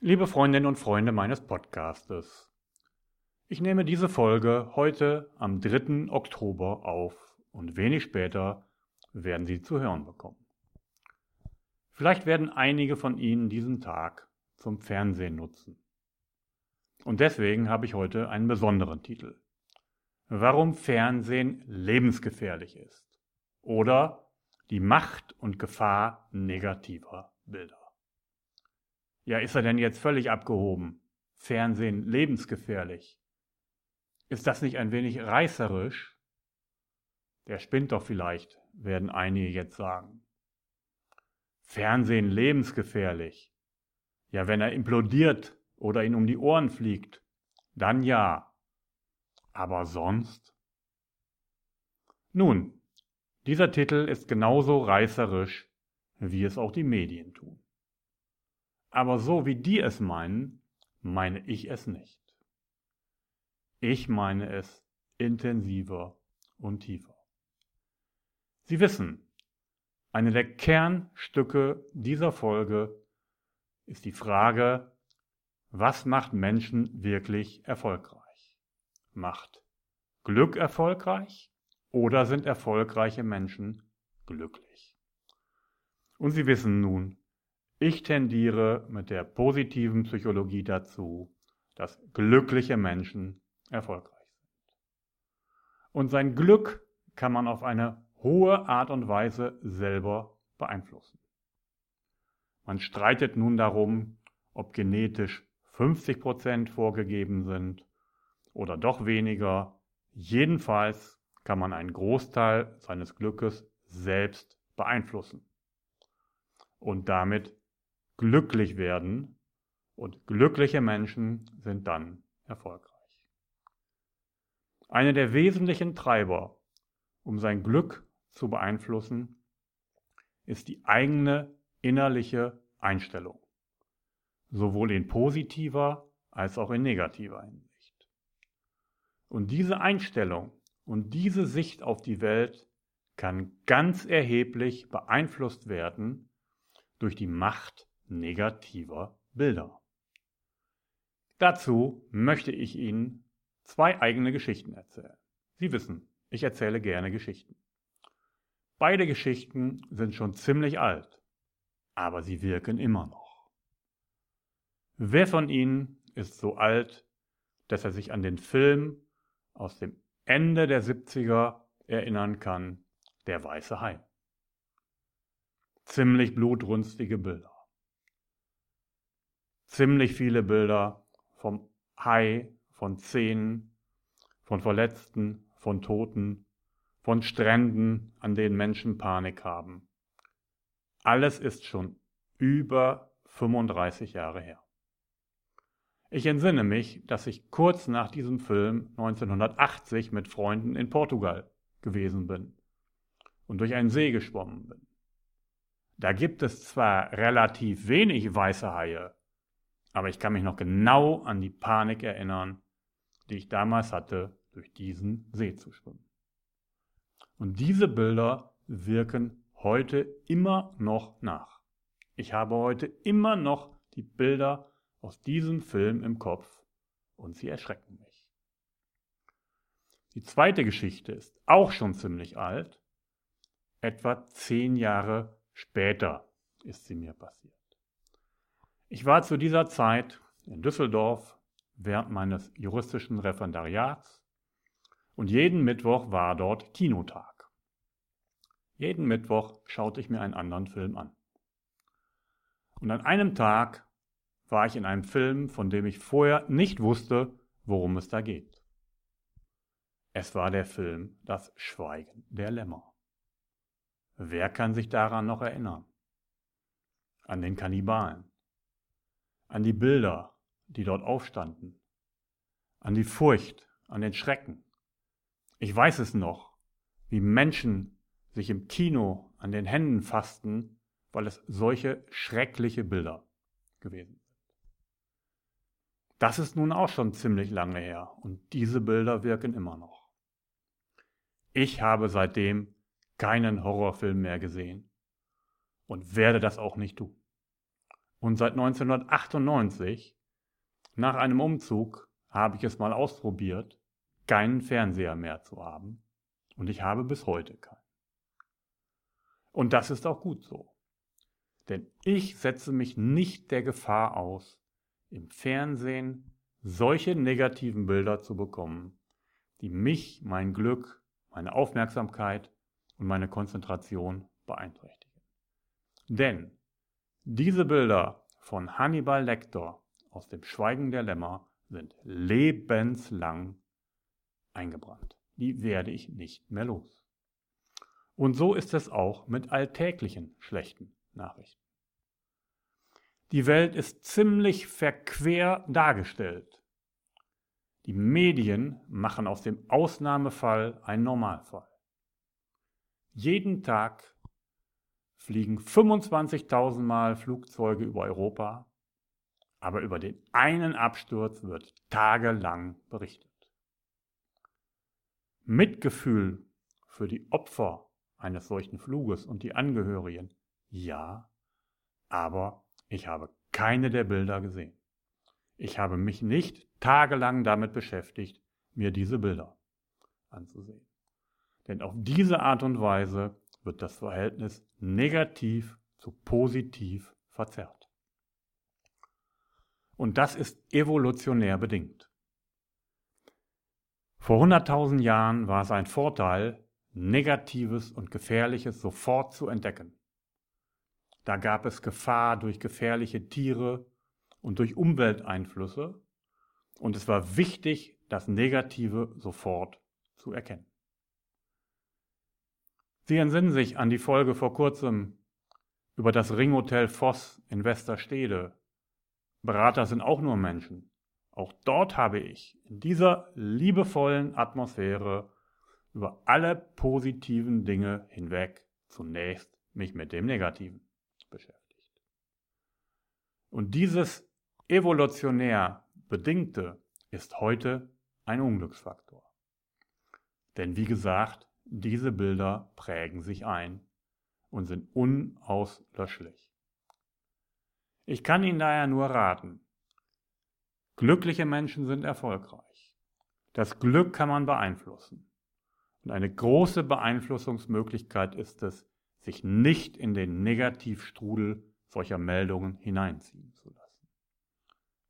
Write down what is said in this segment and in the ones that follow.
Liebe Freundinnen und Freunde meines Podcastes, ich nehme diese Folge heute am 3. Oktober auf und wenig später werden Sie zu hören bekommen. Vielleicht werden einige von Ihnen diesen Tag zum Fernsehen nutzen. Und deswegen habe ich heute einen besonderen Titel. Warum Fernsehen lebensgefährlich ist. Oder die Macht und Gefahr negativer Bilder. Ja, ist er denn jetzt völlig abgehoben? Fernsehen lebensgefährlich. Ist das nicht ein wenig reißerisch? Der spinnt doch vielleicht, werden einige jetzt sagen. Fernsehen lebensgefährlich. Ja, wenn er implodiert oder ihn um die Ohren fliegt, dann ja. Aber sonst? Nun, dieser Titel ist genauso reißerisch, wie es auch die Medien tun. Aber so wie die es meinen, meine ich es nicht. Ich meine es intensiver und tiefer. Sie wissen, eine der Kernstücke dieser Folge ist die Frage, was macht Menschen wirklich erfolgreich? Macht Glück erfolgreich oder sind erfolgreiche Menschen glücklich? Und Sie wissen nun, ich tendiere mit der positiven Psychologie dazu, dass glückliche Menschen erfolgreich sind. Und sein Glück kann man auf eine hohe Art und Weise selber beeinflussen. Man streitet nun darum, ob genetisch 50 Prozent vorgegeben sind oder doch weniger. Jedenfalls kann man einen Großteil seines Glückes selbst beeinflussen und damit glücklich werden und glückliche Menschen sind dann erfolgreich. Eine der wesentlichen Treiber, um sein Glück zu beeinflussen, ist die eigene innerliche Einstellung, sowohl in positiver als auch in negativer Hinsicht. Und diese Einstellung und diese Sicht auf die Welt kann ganz erheblich beeinflusst werden durch die Macht negativer Bilder. Dazu möchte ich Ihnen zwei eigene Geschichten erzählen. Sie wissen, ich erzähle gerne Geschichten. Beide Geschichten sind schon ziemlich alt, aber sie wirken immer noch. Wer von Ihnen ist so alt, dass er sich an den Film aus dem Ende der 70er erinnern kann, Der weiße Hai? Ziemlich blutrünstige Bilder ziemlich viele Bilder vom Hai, von Zähnen, von Verletzten, von Toten, von Stränden, an denen Menschen Panik haben. Alles ist schon über 35 Jahre her. Ich entsinne mich, dass ich kurz nach diesem Film 1980 mit Freunden in Portugal gewesen bin und durch einen See geschwommen bin. Da gibt es zwar relativ wenig weiße Haie, aber ich kann mich noch genau an die Panik erinnern, die ich damals hatte, durch diesen See zu schwimmen. Und diese Bilder wirken heute immer noch nach. Ich habe heute immer noch die Bilder aus diesem Film im Kopf und sie erschrecken mich. Die zweite Geschichte ist auch schon ziemlich alt. Etwa zehn Jahre später ist sie mir passiert. Ich war zu dieser Zeit in Düsseldorf während meines juristischen Referendariats und jeden Mittwoch war dort Kinotag. Jeden Mittwoch schaute ich mir einen anderen Film an. Und an einem Tag war ich in einem Film, von dem ich vorher nicht wusste, worum es da geht. Es war der Film Das Schweigen der Lämmer. Wer kann sich daran noch erinnern? An den Kannibalen an die Bilder, die dort aufstanden, an die Furcht, an den Schrecken. Ich weiß es noch, wie Menschen sich im Kino an den Händen fassten, weil es solche schreckliche Bilder gewesen sind. Das ist nun auch schon ziemlich lange her und diese Bilder wirken immer noch. Ich habe seitdem keinen Horrorfilm mehr gesehen und werde das auch nicht tun. Und seit 1998, nach einem Umzug, habe ich es mal ausprobiert, keinen Fernseher mehr zu haben. Und ich habe bis heute keinen. Und das ist auch gut so. Denn ich setze mich nicht der Gefahr aus, im Fernsehen solche negativen Bilder zu bekommen, die mich, mein Glück, meine Aufmerksamkeit und meine Konzentration beeinträchtigen. Denn diese Bilder von Hannibal Lecter aus dem Schweigen der Lämmer sind lebenslang eingebrannt. Die werde ich nicht mehr los. Und so ist es auch mit alltäglichen schlechten Nachrichten. Die Welt ist ziemlich verquer dargestellt. Die Medien machen aus dem Ausnahmefall einen Normalfall. Jeden Tag fliegen 25.000 Mal Flugzeuge über Europa, aber über den einen Absturz wird tagelang berichtet. Mitgefühl für die Opfer eines solchen Fluges und die Angehörigen, ja, aber ich habe keine der Bilder gesehen. Ich habe mich nicht tagelang damit beschäftigt, mir diese Bilder anzusehen. Denn auf diese Art und Weise wird das Verhältnis negativ zu positiv verzerrt. Und das ist evolutionär bedingt. Vor 100.000 Jahren war es ein Vorteil, Negatives und Gefährliches sofort zu entdecken. Da gab es Gefahr durch gefährliche Tiere und durch Umwelteinflüsse. Und es war wichtig, das Negative sofort zu erkennen. Sie entsinnen sich an die Folge vor kurzem über das Ringhotel Voss in Westerstede. Berater sind auch nur Menschen. Auch dort habe ich in dieser liebevollen Atmosphäre über alle positiven Dinge hinweg zunächst mich mit dem Negativen beschäftigt. Und dieses evolutionär Bedingte ist heute ein Unglücksfaktor. Denn wie gesagt, diese Bilder prägen sich ein und sind unauslöschlich. Ich kann Ihnen daher nur raten, glückliche Menschen sind erfolgreich. Das Glück kann man beeinflussen. Und eine große Beeinflussungsmöglichkeit ist es, sich nicht in den Negativstrudel solcher Meldungen hineinziehen zu lassen.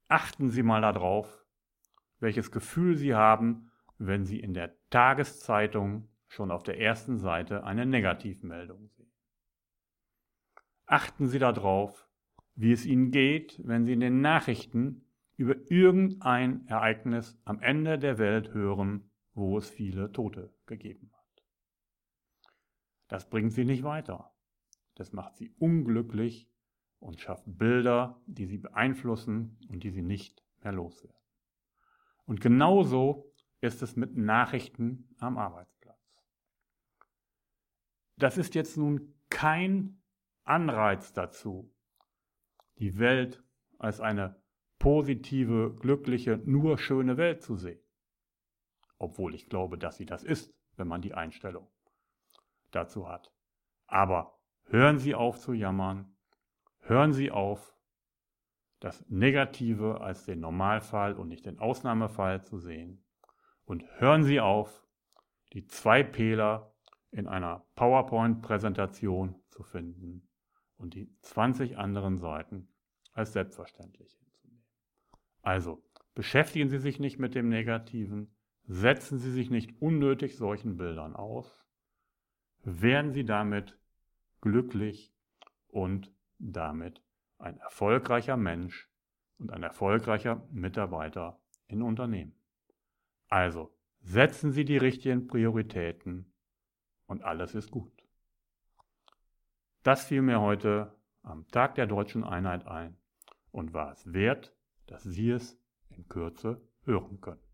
Achten Sie mal darauf, welches Gefühl Sie haben, wenn Sie in der Tageszeitung schon auf der ersten Seite eine Negativmeldung sehen. Achten Sie darauf, wie es Ihnen geht, wenn Sie in den Nachrichten über irgendein Ereignis am Ende der Welt hören, wo es viele Tote gegeben hat. Das bringt sie nicht weiter. Das macht sie unglücklich und schafft Bilder, die sie beeinflussen und die sie nicht mehr loswerden. Und genauso ist es mit Nachrichten am Arbeitsplatz. Das ist jetzt nun kein Anreiz dazu, die Welt als eine positive, glückliche, nur schöne Welt zu sehen. Obwohl ich glaube, dass sie das ist, wenn man die Einstellung dazu hat. Aber hören Sie auf zu jammern, hören Sie auf, das Negative als den Normalfall und nicht den Ausnahmefall zu sehen und hören Sie auf, die zwei Pehler in einer PowerPoint-Präsentation zu finden und die 20 anderen Seiten als selbstverständlich hinzunehmen. Also beschäftigen Sie sich nicht mit dem Negativen, setzen Sie sich nicht unnötig solchen Bildern aus, werden Sie damit glücklich und damit ein erfolgreicher Mensch und ein erfolgreicher Mitarbeiter in Unternehmen. Also setzen Sie die richtigen Prioritäten und alles ist gut. Das fiel mir heute am Tag der deutschen Einheit ein und war es wert, dass Sie es in Kürze hören können.